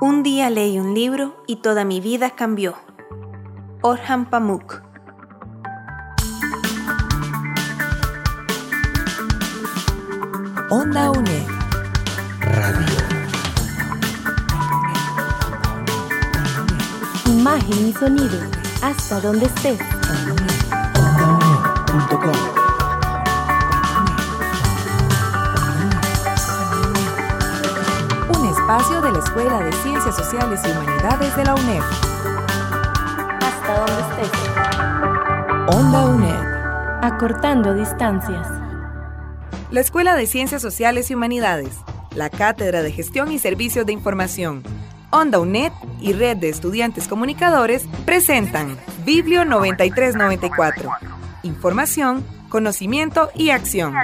Un día leí un libro y toda mi vida cambió. Orhan Pamuk. Onda UNED. Radio. Imagen y sonido. Hasta donde estés. Un espacio de la Escuela de Ciencias Sociales y Humanidades de la UNED. Hasta donde estés. Onda UNED. Acortando distancias. La Escuela de Ciencias Sociales y Humanidades, la Cátedra de Gestión y Servicios de Información, Onda UNED y Red de Estudiantes Comunicadores presentan Biblio 9394. Información, conocimiento y acción.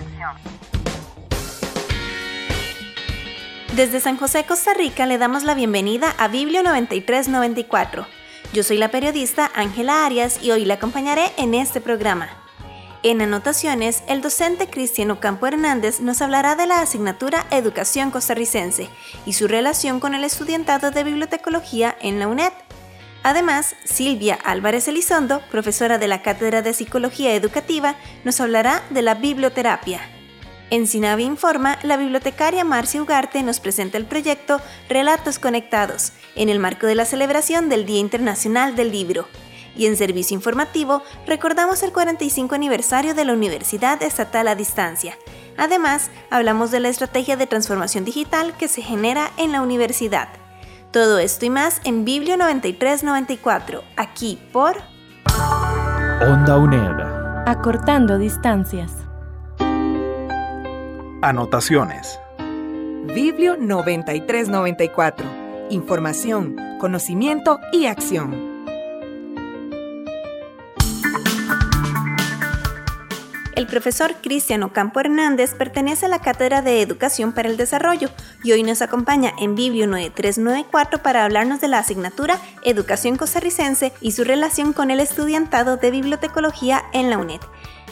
Desde San José, Costa Rica, le damos la bienvenida a Biblio 9394. Yo soy la periodista Ángela Arias y hoy la acompañaré en este programa. En anotaciones, el docente Cristiano Campo Hernández nos hablará de la asignatura Educación costarricense y su relación con el estudiantado de bibliotecología en la UNED. Además, Silvia Álvarez Elizondo, profesora de la Cátedra de Psicología Educativa, nos hablará de la biblioterapia. En Sinavi Informa, la bibliotecaria Marcia Ugarte nos presenta el proyecto Relatos Conectados, en el marco de la celebración del Día Internacional del Libro. Y en Servicio Informativo, recordamos el 45 aniversario de la Universidad Estatal a Distancia. Además, hablamos de la estrategia de transformación digital que se genera en la universidad. Todo esto y más en Biblio 9394, aquí por Onda UNED. Acortando distancias. Anotaciones. Biblio 9394. Información, conocimiento y acción. El profesor Cristiano Campo Hernández pertenece a la Cátedra de Educación para el Desarrollo y hoy nos acompaña en Biblio 9394 para hablarnos de la asignatura Educación costarricense y su relación con el estudiantado de bibliotecología en la UNED.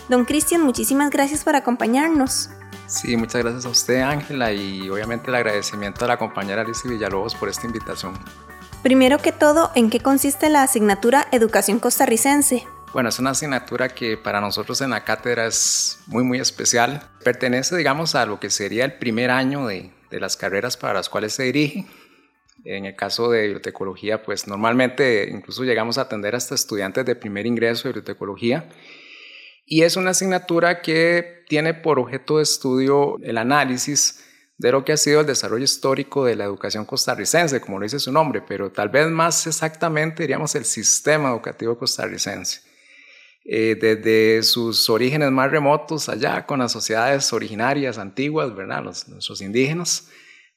Don Cristian, muchísimas gracias por acompañarnos. Sí, muchas gracias a usted, Ángela, y obviamente el agradecimiento a la compañera Alicia Villalobos por esta invitación. Primero que todo, ¿en qué consiste la asignatura Educación costarricense? Bueno, es una asignatura que para nosotros en la cátedra es muy, muy especial. Pertenece, digamos, a lo que sería el primer año de, de las carreras para las cuales se dirige. En el caso de bibliotecología, pues normalmente incluso llegamos a atender hasta estudiantes de primer ingreso de bibliotecología. Y es una asignatura que tiene por objeto de estudio el análisis de lo que ha sido el desarrollo histórico de la educación costarricense, como lo dice su nombre, pero tal vez más exactamente diríamos el sistema educativo costarricense. Eh, desde sus orígenes más remotos, allá con las sociedades originarias antiguas, ¿verdad? Los, nuestros indígenas,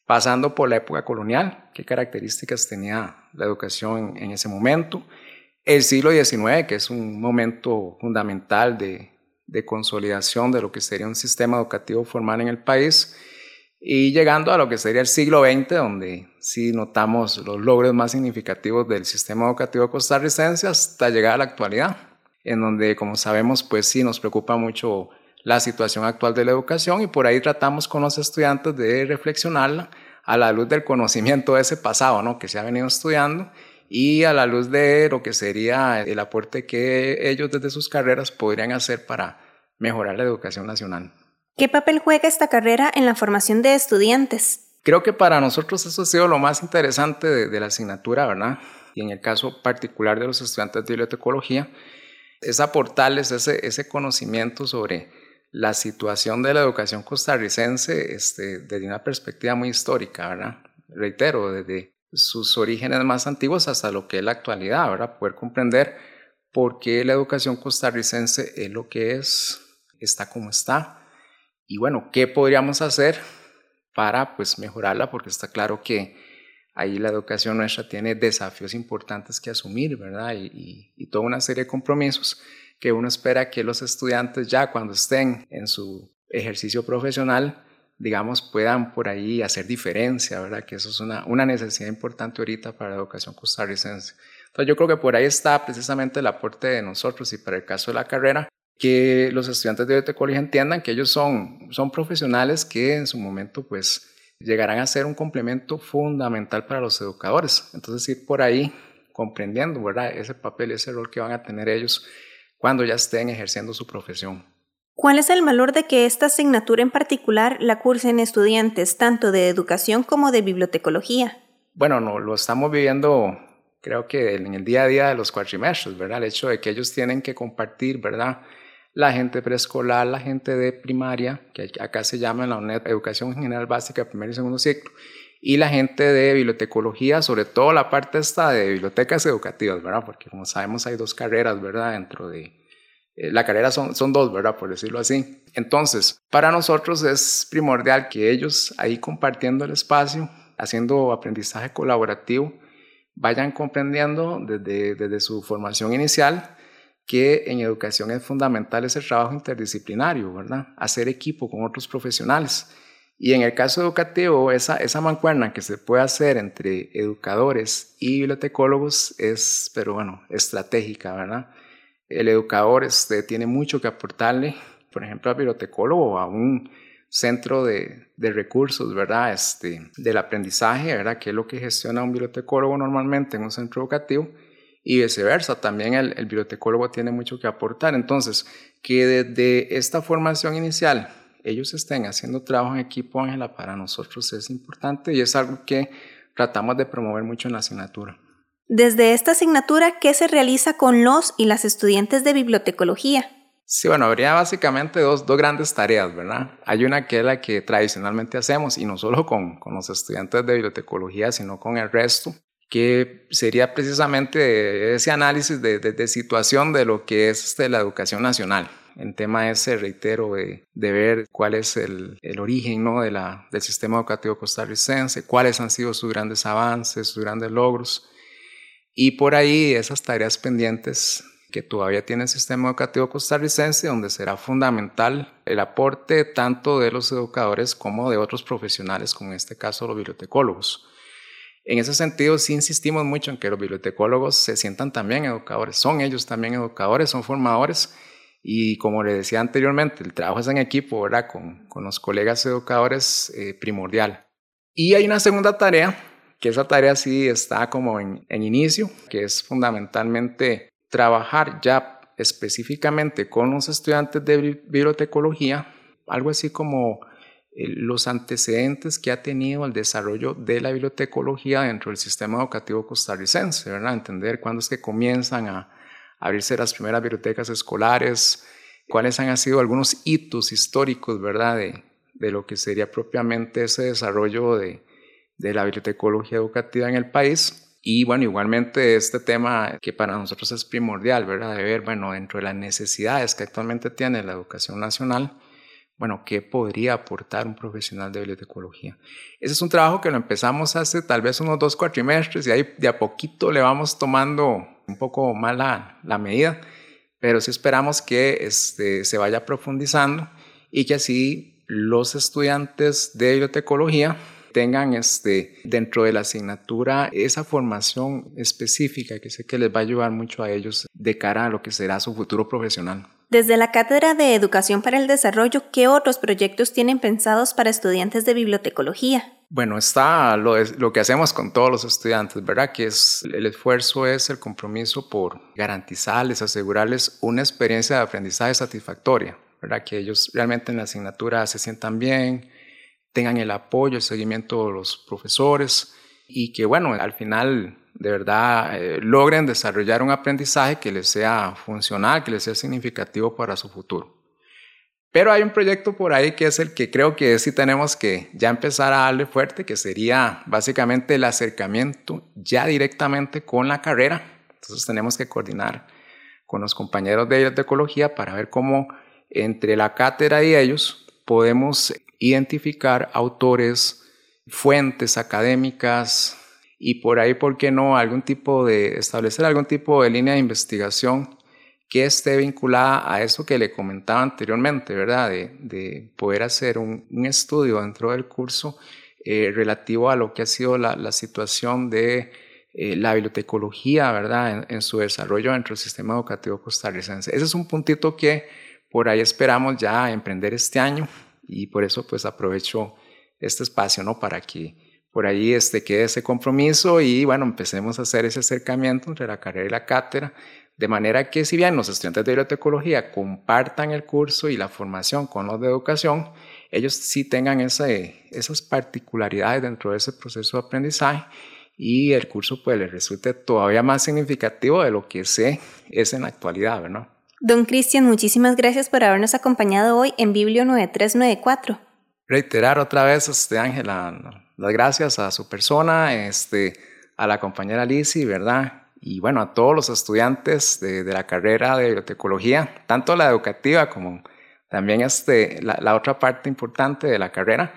pasando por la época colonial, qué características tenía la educación en ese momento, el siglo XIX, que es un momento fundamental de, de consolidación de lo que sería un sistema educativo formal en el país, y llegando a lo que sería el siglo XX, donde sí notamos los logros más significativos del sistema educativo costarricense hasta llegar a la actualidad en donde, como sabemos, pues sí nos preocupa mucho la situación actual de la educación y por ahí tratamos con los estudiantes de reflexionarla a la luz del conocimiento de ese pasado, ¿no? Que se ha venido estudiando y a la luz de lo que sería el aporte que ellos desde sus carreras podrían hacer para mejorar la educación nacional. ¿Qué papel juega esta carrera en la formación de estudiantes? Creo que para nosotros eso ha sido lo más interesante de, de la asignatura, ¿verdad? Y en el caso particular de los estudiantes de bibliotecología, es aportarles ese, ese conocimiento sobre la situación de la educación costarricense este, desde una perspectiva muy histórica, ¿verdad? Reitero, desde sus orígenes más antiguos hasta lo que es la actualidad, ¿verdad? Poder comprender por qué la educación costarricense es lo que es, está como está, y bueno, qué podríamos hacer para pues mejorarla, porque está claro que ahí la educación nuestra tiene desafíos importantes que asumir, ¿verdad? Y, toda una serie de compromisos que uno espera que los estudiantes ya cuando estén en su ejercicio profesional, digamos, puedan por ahí hacer diferencia, ¿verdad? Que eso es una, una necesidad importante ahorita para la educación costarricense. Entonces yo creo que por ahí está precisamente el aporte de nosotros y para el caso de la carrera, que los estudiantes de bibliotecología entiendan que ellos son, son profesionales que en su momento pues llegarán a ser un complemento fundamental para los educadores. Entonces ir por ahí comprendiendo, ¿verdad? Ese papel, ese rol que van a tener ellos cuando ya estén ejerciendo su profesión. ¿Cuál es el valor de que esta asignatura en particular la cursen estudiantes tanto de educación como de bibliotecología? Bueno, no, lo estamos viviendo creo que en el día a día de los cuatrimestres, ¿verdad? El hecho de que ellos tienen que compartir, ¿verdad? La gente preescolar, la gente de primaria, que acá se llama en la UNED Educación General Básica, primer y segundo ciclo, y la gente de bibliotecología, sobre todo la parte esta de bibliotecas educativas, ¿verdad? Porque como sabemos hay dos carreras, ¿verdad? Dentro de... Eh, la carrera son, son dos, ¿verdad? Por decirlo así. Entonces, para nosotros es primordial que ellos ahí compartiendo el espacio, haciendo aprendizaje colaborativo, vayan comprendiendo desde, desde su formación inicial que en educación es fundamental ese trabajo interdisciplinario, ¿verdad? Hacer equipo con otros profesionales y en el caso educativo, esa, esa mancuerna que se puede hacer entre educadores y bibliotecólogos es, pero bueno, estratégica, ¿verdad? El educador este, tiene mucho que aportarle, por ejemplo, al bibliotecólogo, a un centro de, de, recursos, ¿verdad? Este, del aprendizaje, ¿verdad? Que es lo que gestiona un bibliotecólogo normalmente en un centro educativo y viceversa. También el, el bibliotecólogo tiene mucho que aportar. Entonces, que desde esta formación inicial ellos estén haciendo trabajo en equipo, Ángela, para nosotros es importante y es algo que tratamos de promover mucho en la asignatura. Desde esta asignatura, ¿qué se realiza con los y las estudiantes de bibliotecología? Sí, bueno, habría básicamente dos, dos grandes tareas, ¿verdad? Hay una que es la que tradicionalmente hacemos, y no solo con, con los estudiantes de bibliotecología, sino con el resto, que sería precisamente ese análisis de, de, situación de lo que es este, la educación nacional en tema ese, reitero, de, ver cuál es el, origen ¿no? del sistema educativo costarricense, cuáles han sido sus grandes avances, sus grandes logros. Y por ahí esas tareas pendientes que todavía tiene el sistema educativo costarricense, donde será fundamental el aporte tanto de los educadores como de otros profesionales, como en este caso los bibliotecólogos. En ese sentido, sí insistimos mucho en que los bibliotecólogos se sientan también educadores, son ellos también educadores, son formadores y como le decía anteriormente, el trabajo es en equipo, ¿verdad? Con, con los colegas educadores eh, primordial. Y hay una segunda tarea, que esa tarea sí está como en, en inicio, que es fundamentalmente trabajar ya específicamente con los estudiantes de bibliotecología, algo así como los antecedentes que ha tenido el desarrollo de la bibliotecología dentro del sistema educativo costarricense, ¿verdad? Entender cuándo es que comienzan a, abrirse las primeras bibliotecas escolares, cuáles han sido algunos hitos históricos, ¿verdad?, de, de lo que sería propiamente ese desarrollo de, de la bibliotecología educativa en el país. Y bueno, igualmente este tema que para nosotros es primordial, ¿verdad? De ver, bueno, dentro de las necesidades que actualmente tiene la educación nacional, bueno, ¿qué podría aportar un profesional de bibliotecología? Ese es un trabajo que lo empezamos hace tal vez unos dos cuatrimestres y ahí de a poquito le vamos tomando un poco más la, medida, pero sí esperamos que este, se vaya profundizando y que así los estudiantes de bibliotecología tengan este, dentro de la asignatura esa formación específica que sé que les va a ayudar mucho a ellos de cara a lo que será su futuro profesional. Desde la Cátedra de Educación para el Desarrollo, ¿qué otros proyectos tienen pensados para estudiantes de bibliotecología? Bueno, está lo, que hacemos con todos los estudiantes, ¿verdad? Que es el esfuerzo es el compromiso por garantizarles, asegurarles una experiencia de aprendizaje satisfactoria, ¿verdad? Que ellos realmente en la asignatura se sientan bien, tengan el apoyo, el seguimiento de los profesores y que, bueno, al final de verdad eh, logren desarrollar un aprendizaje que les sea funcional, que les sea significativo para su futuro. Pero hay un proyecto por ahí que es el que creo que sí tenemos que ya empezar a darle fuerte, que sería básicamente el acercamiento ya directamente con la carrera. Entonces tenemos que coordinar con los compañeros de, de ecología para ver cómo entre la cátedra y ellos podemos identificar autores, fuentes académicas, y por ahí, ¿por qué no? Algún tipo de, establecer algún tipo de línea de investigación que esté vinculada a eso que le comentaba anteriormente, ¿verdad? De, de poder hacer un, estudio dentro del curso eh, relativo a lo que ha sido la, la situación de eh, la bibliotecología, ¿verdad? En, en, su desarrollo dentro del sistema educativo costarricense. Ese es un puntito que por ahí esperamos ya emprender este año y por eso pues aprovecho este espacio, ¿no? Para que por ahí este, quede ese compromiso y bueno, empecemos a hacer ese acercamiento entre la carrera y la cátedra, de manera que si bien los estudiantes de bibliotecología compartan el curso y la formación con los de educación, ellos sí tengan ese, esas particularidades dentro de ese proceso de aprendizaje y el curso pues les resulte todavía más significativo de lo que sé es en la actualidad, ¿verdad? Don Cristian, muchísimas gracias por habernos acompañado hoy en Biblio 9394. Reiterar otra vez, este, Ángela, las gracias a su persona, este, a la compañera Lizzie, ¿verdad? Y bueno, a todos los estudiantes de, la carrera de bibliotecología, tanto la educativa como también este, la, la otra parte importante de la carrera.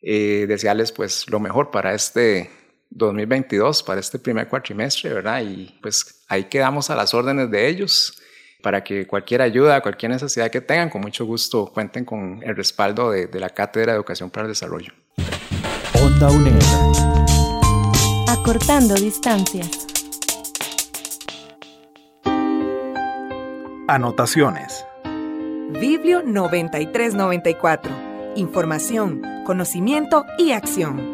Eh, desearles pues lo mejor para este 2022, para este primer cuatrimestre, ¿verdad? Y pues ahí quedamos a las órdenes de ellos para que cualquier ayuda, cualquier necesidad que tengan, con mucho gusto cuenten con el respaldo de, de la Cátedra de Educación para el Desarrollo. Onda UNED. Acortando distancias. Anotaciones. Biblio 9394. Información, conocimiento y acción.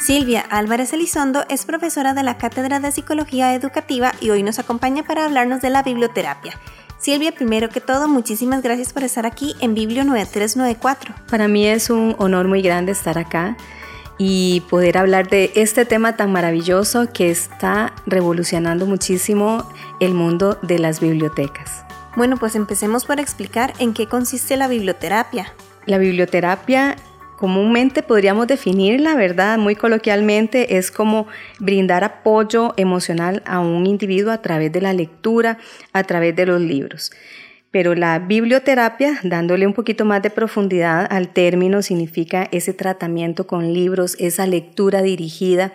Silvia Álvarez Elizondo es profesora de la Cátedra de Psicología Educativa y hoy nos acompaña para hablarnos de la biblioterapia. Silvia, primero que todo, muchísimas gracias por estar aquí en Biblio 9394. Para mí es un honor muy grande estar acá y poder hablar de este tema tan maravilloso que está revolucionando muchísimo el mundo de las bibliotecas. Bueno, pues empecemos por explicar en qué consiste la biblioterapia. La biblioterapia comúnmente podríamos definirla, ¿verdad? Muy coloquialmente es como brindar apoyo emocional a un individuo a través de la lectura, a través de los libros. Pero la biblioterapia, dándole un poquito más de profundidad al término, significa ese tratamiento con libros, esa lectura dirigida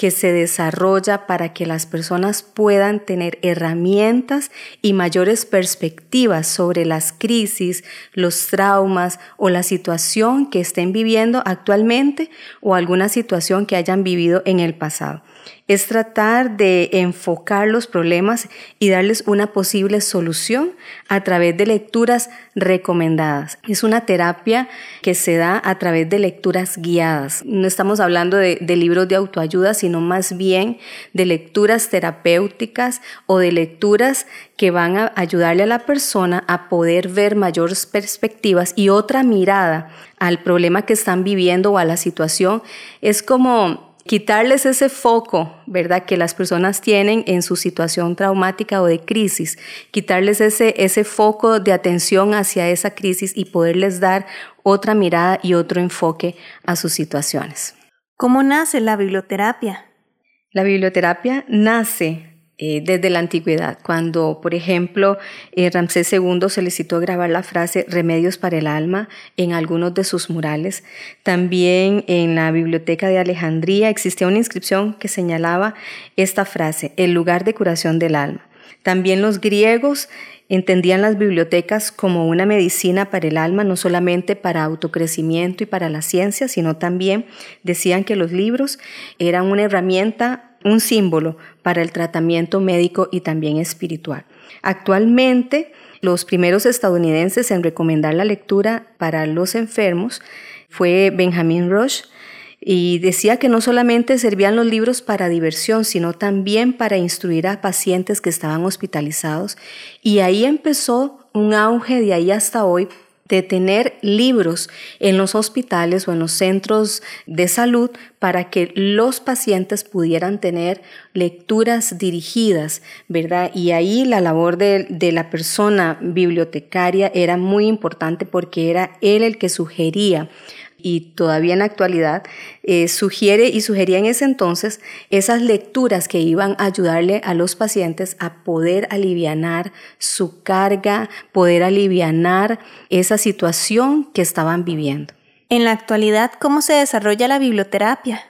que se desarrolla para que las personas puedan tener herramientas y mayores perspectivas sobre las crisis, los traumas o la situación que estén viviendo actualmente o alguna situación que hayan vivido en el pasado es tratar de enfocar los problemas y darles una posible solución a través de lecturas recomendadas. Es una terapia que se da a través de lecturas guiadas. No estamos hablando de, libros de autoayuda, sino más bien de lecturas terapéuticas o de lecturas que van a ayudarle a la persona a poder ver mayores perspectivas y otra mirada al problema que están viviendo o a la situación. Es como quitarles ese foco, ¿verdad?, que las personas tienen en su situación traumática o de crisis, quitarles ese, ese foco de atención hacia esa crisis y poderles dar otra mirada y otro enfoque a sus situaciones. ¿Cómo nace la biblioterapia? La biblioterapia nace eh, desde la antigüedad, cuando, por ejemplo, eh, Ramsés II solicitó grabar la frase Remedios para el alma en algunos de sus murales. También en la Biblioteca de Alejandría existía una inscripción que señalaba esta frase, el lugar de curación del alma. También los griegos entendían las bibliotecas como una medicina para el alma, no solamente para autocrecimiento y para la ciencia, sino también decían que los libros eran una herramienta un símbolo para el tratamiento médico y también espiritual. Actualmente, los primeros estadounidenses en recomendar la lectura para los enfermos fue Benjamin Rush, y decía que no solamente servían los libros para diversión, sino también para instruir a pacientes que estaban hospitalizados. Y ahí empezó un auge de ahí hasta hoy de tener libros en los hospitales o en los centros de salud para que los pacientes pudieran tener lecturas dirigidas, ¿verdad? Y ahí la labor de, de, la persona bibliotecaria era muy importante porque era él el que sugería y todavía en la actualidad eh, sugiere y sugería en ese entonces esas lecturas que iban a ayudarle a los pacientes a poder alivianar su carga, poder alivianar esa situación que estaban viviendo. En la actualidad, ¿cómo se desarrolla la biblioterapia?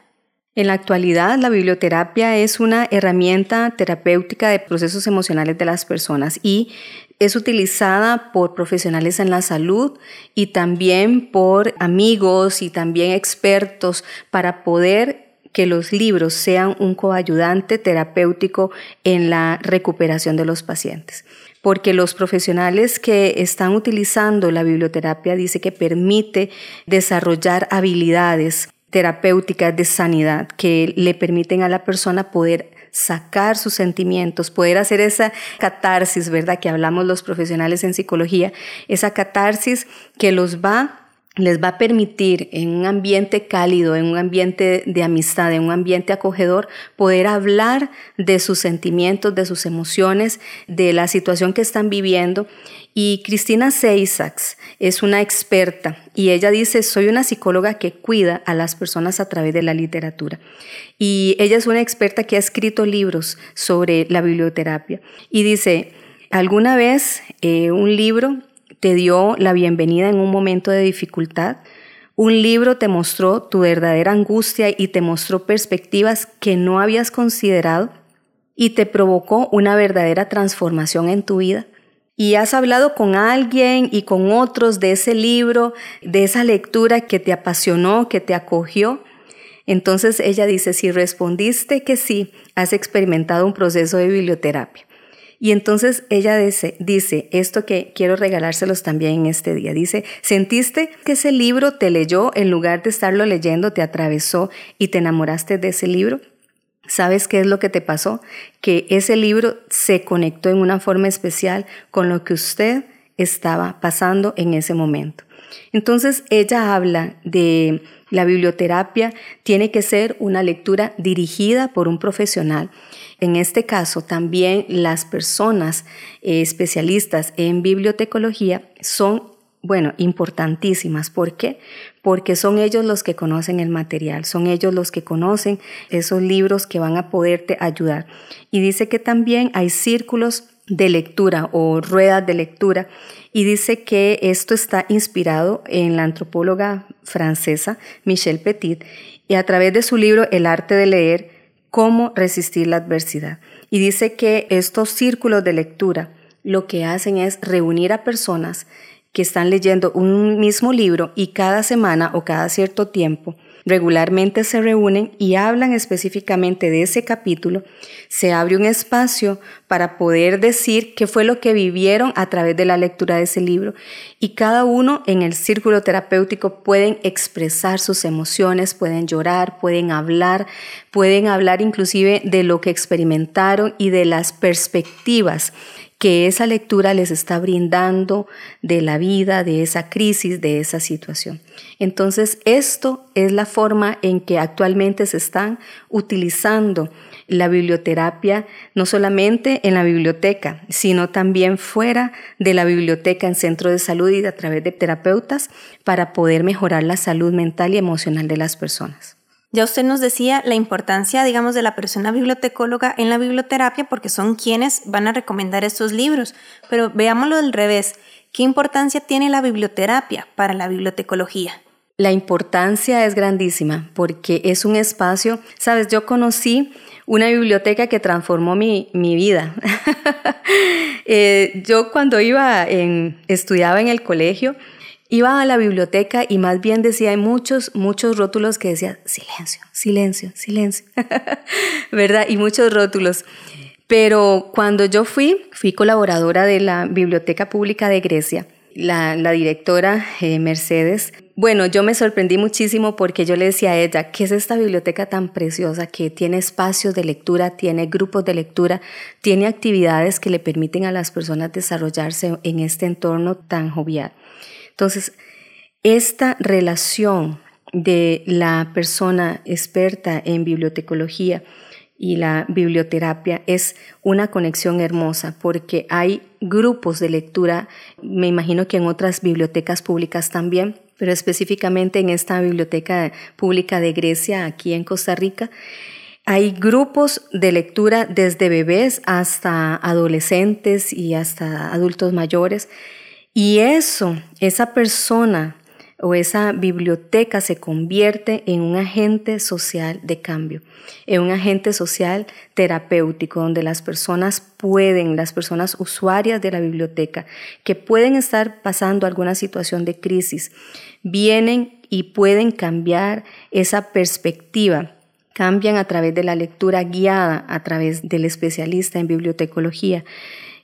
En la actualidad, la biblioterapia es una herramienta terapéutica de procesos emocionales de las personas y es utilizada por profesionales en la salud y también por amigos y también expertos para poder que los libros sean un coayudante terapéutico en la recuperación de los pacientes. Porque los profesionales que están utilizando la biblioterapia dice que permite desarrollar habilidades terapéuticas de sanidad que le permiten a la persona poder sacar sus sentimientos, poder hacer esa catarsis, ¿verdad? Que hablamos los profesionales en psicología, esa catarsis que los va les va a permitir en un ambiente cálido, en un ambiente de amistad, en un ambiente acogedor, poder hablar de sus sentimientos, de sus emociones, de la situación que están viviendo. Y Cristina Seisax es una experta y ella dice, soy una psicóloga que cuida a las personas a través de la literatura. Y ella es una experta que ha escrito libros sobre la biblioterapia. Y dice, alguna vez eh, un libro te dio la bienvenida en un momento de dificultad. Un libro te mostró tu verdadera angustia y te mostró perspectivas que no habías considerado y te provocó una verdadera transformación en tu vida. Y has hablado con alguien y con otros de ese libro, de esa lectura que te apasionó, que te acogió. Entonces ella dice, si respondiste que sí, has experimentado un proceso de biblioterapia. Y entonces ella dice, dice, esto que quiero regalárselos también en este día. Dice, ¿sentiste que ese libro te leyó en lugar de estarlo leyendo, te atravesó y te enamoraste de ese libro? ¿Sabes qué es lo que te pasó? Que ese libro se conectó en una forma especial con lo que usted estaba pasando en ese momento. Entonces ella habla de la biblioterapia tiene que ser una lectura dirigida por un profesional en este caso, también las personas eh, especialistas en bibliotecología son, bueno, importantísimas. ¿Por qué? Porque son ellos los que conocen el material, son ellos los que conocen esos libros que van a poderte ayudar. Y dice que también hay círculos de lectura o ruedas de lectura y dice que esto está inspirado en la antropóloga francesa Michelle Petit y a través de su libro El arte de leer cómo resistir la adversidad. Y dice que estos círculos de lectura lo que hacen es reunir a personas que están leyendo un mismo libro y cada semana o cada cierto tiempo regularmente se reúnen y hablan específicamente de ese capítulo, se abre un espacio para poder decir qué fue lo que vivieron a través de la lectura de ese libro. Y cada uno en el círculo terapéutico pueden expresar sus emociones, pueden llorar, pueden hablar, pueden hablar inclusive de lo que experimentaron y de las perspectivas que esa lectura les está brindando de la vida, de esa crisis, de esa situación. Entonces, esto es la forma en que actualmente se están utilizando la biblioterapia, no solamente en la biblioteca, sino también fuera de la biblioteca en centros de salud y a través de terapeutas para poder mejorar la salud mental y emocional de las personas. Ya usted nos decía la importancia, digamos, de la persona bibliotecóloga en la biblioterapia porque son quienes van a recomendar estos libros, pero veámoslo al revés. ¿Qué importancia tiene la biblioterapia para la bibliotecología? La importancia es grandísima porque es un espacio, sabes, yo conocí una biblioteca que transformó mi, vida. Eh, yo cuando iba en, estudiaba en el colegio, Iba a la biblioteca y más bien decía, hay muchos, muchos rótulos que decían, silencio, silencio, silencio, ¿verdad? Y muchos rótulos. Pero cuando yo fui, fui colaboradora de la Biblioteca Pública de Grecia, la, directora eh, Mercedes. Bueno, yo me sorprendí muchísimo porque yo le decía a ella, ¿qué es esta biblioteca tan preciosa que tiene espacios de lectura, tiene grupos de lectura, tiene actividades que le permiten a las personas desarrollarse en este entorno tan jovial? Entonces, esta relación de la persona experta en bibliotecología y la biblioterapia es una conexión hermosa porque hay grupos de lectura, me imagino que en otras bibliotecas públicas también, pero específicamente en esta biblioteca pública de Grecia, aquí en Costa Rica, hay grupos de lectura desde bebés hasta adolescentes y hasta adultos mayores y eso, esa persona o esa biblioteca se convierte en un agente social de cambio, en un agente social terapéutico donde las personas pueden, las personas usuarias de la biblioteca, que pueden estar pasando alguna situación de crisis, vienen y pueden cambiar esa perspectiva. Cambian a través de la lectura guiada, a través del especialista en bibliotecología,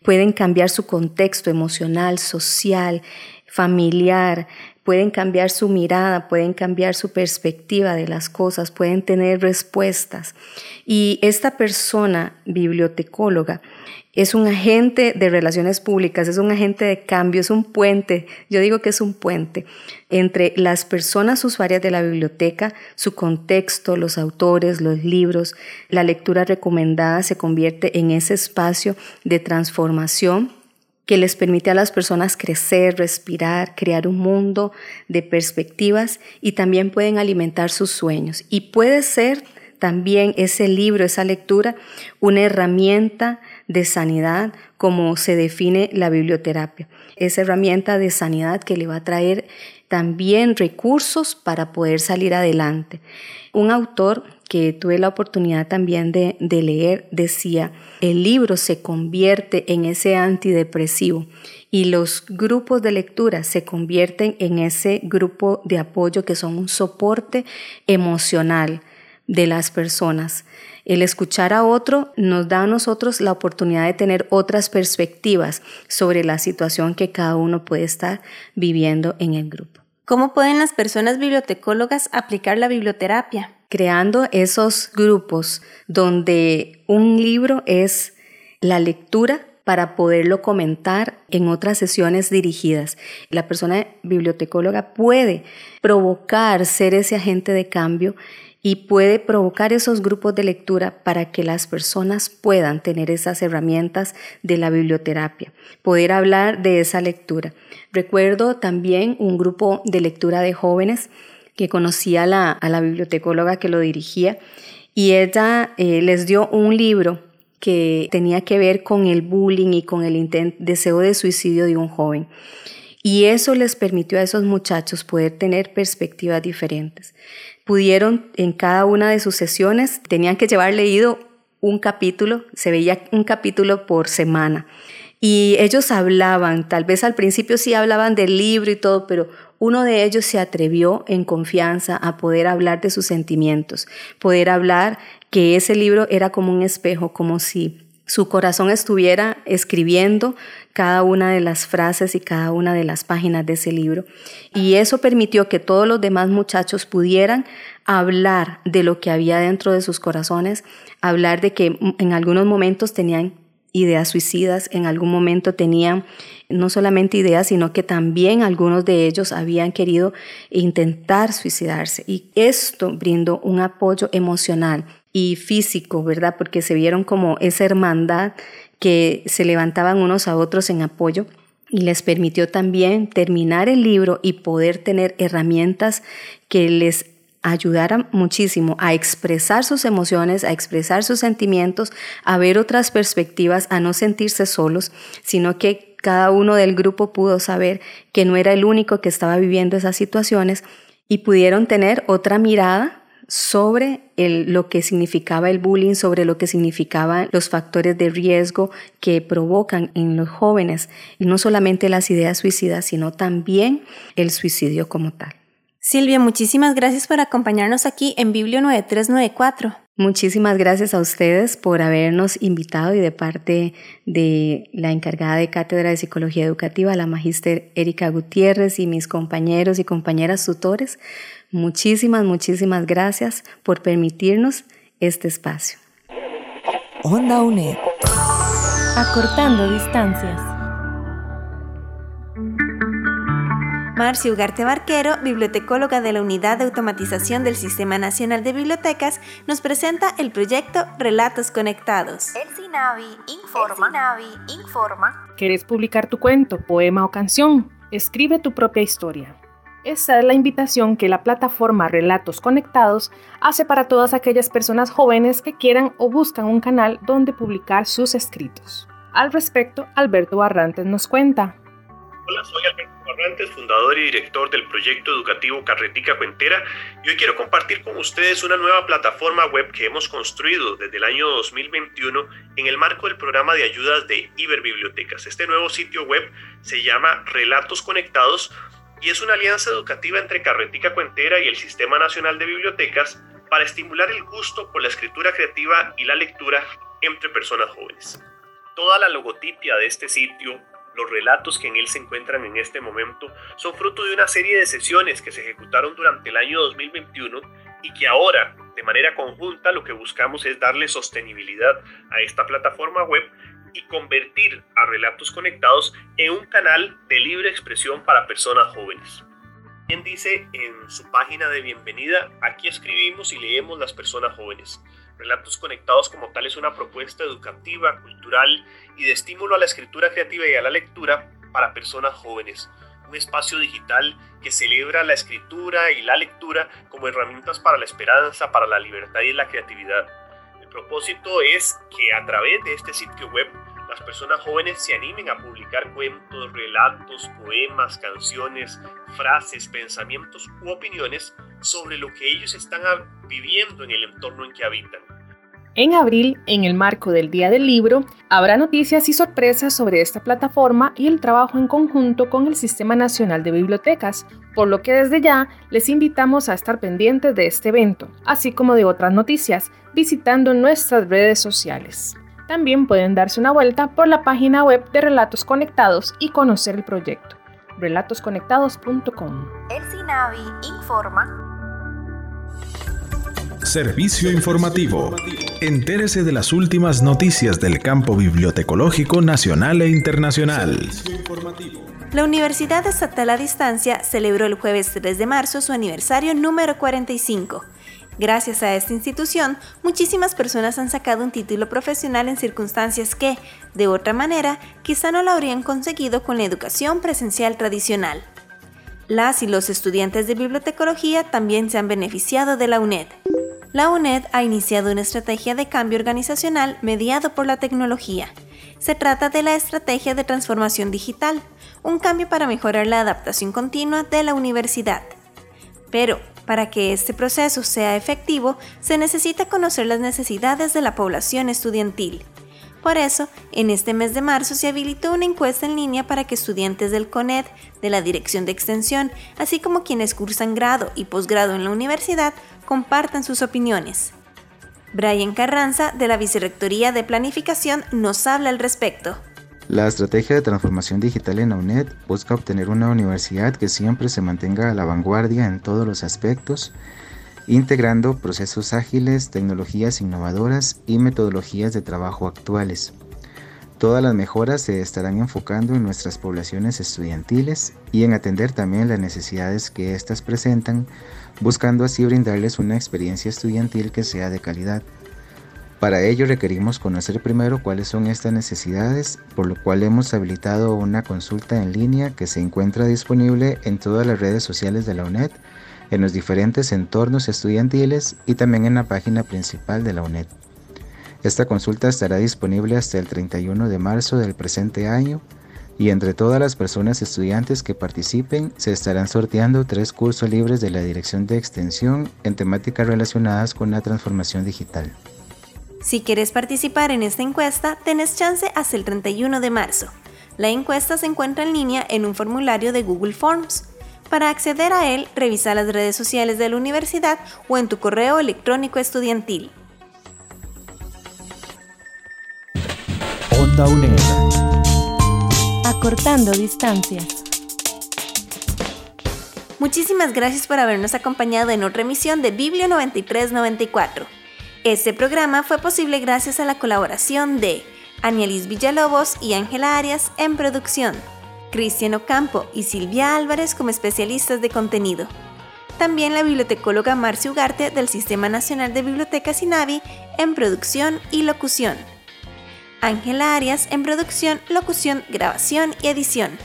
pueden cambiar su contexto emocional, social, familiar, pueden cambiar su mirada, pueden cambiar su perspectiva de las cosas, pueden tener respuestas. Y esta persona bibliotecóloga es un agente de relaciones públicas, es un agente de cambio, es un puente, yo digo que es un puente entre las personas usuarias de la biblioteca, su contexto, los autores, los libros, la lectura recomendada se convierte en ese espacio de transformación que les permite a las personas crecer, respirar, crear un mundo de perspectivas y también pueden alimentar sus sueños. Y puede ser también ese libro, esa lectura, una herramienta de sanidad como se define la biblioterapia. Esa herramienta de sanidad que le va a traer también recursos para poder salir adelante. Un autor que tuve la oportunidad también de, de, leer decía, el libro se convierte en ese antidepresivo y los grupos de lectura se convierten en ese grupo de apoyo que son un soporte emocional de las personas. El escuchar a otro nos da a nosotros la oportunidad de tener otras perspectivas sobre la situación que cada uno puede estar viviendo en el grupo. ¿Cómo pueden las personas bibliotecólogas aplicar la biblioterapia? Creando esos grupos donde un libro es la lectura para poderlo comentar en otras sesiones dirigidas. La persona bibliotecóloga puede provocar ser ese agente de cambio y puede provocar esos grupos de lectura para que las personas puedan tener esas herramientas de la biblioterapia, poder hablar de esa lectura. Recuerdo también un grupo de lectura de jóvenes que conocía a la, bibliotecóloga que lo dirigía y ella eh, les dio un libro que tenía que ver con el bullying y con el deseo de suicidio de un joven. Y eso les permitió a esos muchachos poder tener perspectivas diferentes pudieron en cada una de sus sesiones, tenían que llevar leído un capítulo, se veía un capítulo por semana. Y ellos hablaban, tal vez al principio sí hablaban del libro y todo, pero uno de ellos se atrevió en confianza a poder hablar de sus sentimientos, poder hablar que ese libro era como un espejo, como si su corazón estuviera escribiendo cada una de las frases y cada una de las páginas de ese libro. Y eso permitió que todos los demás muchachos pudieran hablar de lo que había dentro de sus corazones, hablar de que en algunos momentos tenían ideas suicidas, en algún momento tenían no solamente ideas, sino que también algunos de ellos habían querido intentar suicidarse. Y esto brindó un apoyo emocional y físico, ¿verdad? Porque se vieron como esa hermandad que se levantaban unos a otros en apoyo y les permitió también terminar el libro y poder tener herramientas que les ayudaran muchísimo a expresar sus emociones, a expresar sus sentimientos, a ver otras perspectivas, a no sentirse solos, sino que cada uno del grupo pudo saber que no era el único que estaba viviendo esas situaciones y pudieron tener otra mirada sobre lo que significaba el bullying, sobre lo que significaban los factores de riesgo que provocan en los jóvenes, no solamente las ideas suicidas, sino también el suicidio como tal. Silvia, muchísimas gracias por acompañarnos aquí en Biblio 9394. Muchísimas gracias a ustedes por habernos invitado y de parte de la encargada de Cátedra de Psicología Educativa, la magíster Erika Gutiérrez y mis compañeros y compañeras tutores. Muchísimas, muchísimas gracias por permitirnos este espacio. Onda UNED. Acortando distancias. Marcia Ugarte Barquero, bibliotecóloga de la Unidad de Automatización del Sistema Nacional de Bibliotecas, nos presenta el proyecto Relatos Conectados. El SINAVI informa. El informa. ¿Quieres publicar tu cuento, poema o canción? Escribe tu propia historia. Esta es la invitación que la plataforma Relatos Conectados hace para todas aquellas personas jóvenes que quieran o buscan un canal donde publicar sus escritos. Al respecto, Alberto Barrantes nos cuenta. Hola, soy Alberto Fuentes, fundador y director del proyecto educativo Carretica Cuentera, y hoy quiero compartir con ustedes una nueva plataforma web que hemos construido desde el año 2021 en el marco del programa de ayudas de Iberbibliotecas. Este nuevo sitio web se llama Relatos Conectados y es una alianza educativa entre Carretica Cuentera y el Sistema Nacional de Bibliotecas para estimular el gusto por la escritura creativa y la lectura entre personas jóvenes. Toda la logotipia de este sitio, los relatos que en él se encuentran en este momento, son fruto de una serie de sesiones que se ejecutaron durante el año 2021 y que ahora, de manera conjunta, lo que buscamos es darle sostenibilidad a esta plataforma web y convertir a Relatos Conectados en un canal de libre expresión para personas jóvenes. Quien dice en su página de bienvenida, aquí escribimos y leemos las personas jóvenes. Relatos Conectados como tal es una propuesta educativa, cultural y de estímulo a la escritura creativa y a la lectura para personas jóvenes. Un espacio digital que celebra la escritura y la lectura como herramientas para la esperanza, para la libertad y la creatividad. El propósito es que a través de este sitio web las personas jóvenes se animen a publicar cuentos, relatos, poemas, canciones, frases, pensamientos u opiniones sobre lo que ellos están viviendo en el entorno en que habitan. En abril, en el marco del Día del Libro, habrá noticias y sorpresas sobre esta plataforma y el trabajo en conjunto con el Sistema Nacional de Bibliotecas, por lo que desde ya les invitamos a estar pendientes de este evento, así como de otras noticias, visitando nuestras redes sociales. También pueden darse una vuelta por la página web de Relatos Conectados y conocer el proyecto, relatosconectados.com. El SINAVI informa. Servicio informativo. Entérese de las últimas noticias del campo bibliotecológico nacional e internacional. La Universidad Estatal a Distancia celebró el jueves 3 de marzo su aniversario número 45 Gracias a esta institución, muchísimas personas han sacado un título profesional en circunstancias que, de otra manera, quizá no lo habrían conseguido con la educación presencial tradicional. Las y los estudiantes de bibliotecología también se han beneficiado de la UNED. La UNED ha iniciado una estrategia de cambio organizacional mediado por la tecnología. Se trata de la estrategia de transformación digital, un cambio para mejorar la adaptación continua de la universidad. Pero, para que este proceso sea efectivo, se necesita conocer las necesidades de la población estudiantil. Por eso, en este mes de marzo se habilitó una encuesta en línea para que estudiantes del CONED, de la Dirección de Extensión, así como quienes cursan grado y posgrado en la universidad, compartan sus opiniones. Brian Carranza, de la Vicerrectoría de Planificación, nos habla al respecto. La estrategia de transformación digital en la UNED busca obtener una universidad que siempre se mantenga a la vanguardia en todos los aspectos, integrando procesos ágiles, tecnologías innovadoras y metodologías de trabajo actuales. Todas las mejoras se estarán enfocando en nuestras poblaciones estudiantiles y en atender también las necesidades que éstas presentan, buscando así brindarles una experiencia estudiantil que sea de calidad. Para ello requerimos conocer primero cuáles son estas necesidades, por lo cual hemos habilitado una consulta en línea que se encuentra disponible en todas las redes sociales de la UNED, en los diferentes entornos estudiantiles y también en la página principal de la UNED. Esta consulta estará disponible hasta el 31 de marzo del presente año y entre todas las personas estudiantes que participen se estarán sorteando tres cursos libres de la Dirección de Extensión en temáticas relacionadas con la transformación digital. Si quieres participar en esta encuesta, tenés chance hasta el 31 de marzo. La encuesta se encuentra en línea en un formulario de Google Forms. Para acceder a él, revisa las redes sociales de la universidad o en tu correo electrónico estudiantil. Onda UNED. Acortando distancias. Muchísimas gracias por habernos acompañado en otra emisión de Biblio 9394. Este programa fue posible gracias a la colaboración de Anielis Villalobos y Ángela Arias en producción, Cristian Ocampo y Silvia Álvarez como especialistas de contenido. También la bibliotecóloga Marcia Ugarte del Sistema Nacional de Bibliotecas INAVI en producción y locución. Ángela Arias en producción, locución, grabación y edición.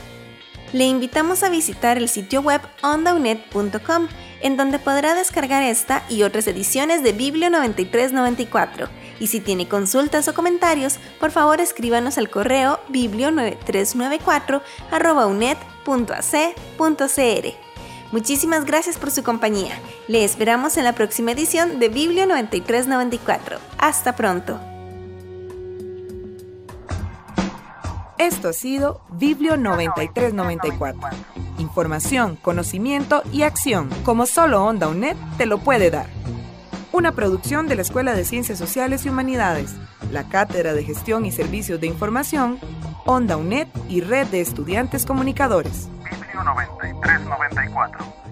Le invitamos a visitar el sitio web ondaunet.com en donde podrá descargar esta y otras ediciones de Biblio 9394 Y si tiene consultas o comentarios, por favor escríbanos al correo biblio9394.unet.ac.cr. Muchísimas gracias por su compañía. Le esperamos en la próxima edición de Biblio 9394. Hasta pronto. Esto ha sido Biblio 9394. Información, conocimiento y acción, como solo Onda UNED te lo puede dar. Una producción de la Escuela de Ciencias Sociales y Humanidades, la Cátedra de Gestión y Servicios de Información, Onda UNED y Red de Estudiantes Comunicadores. Biblio 9394.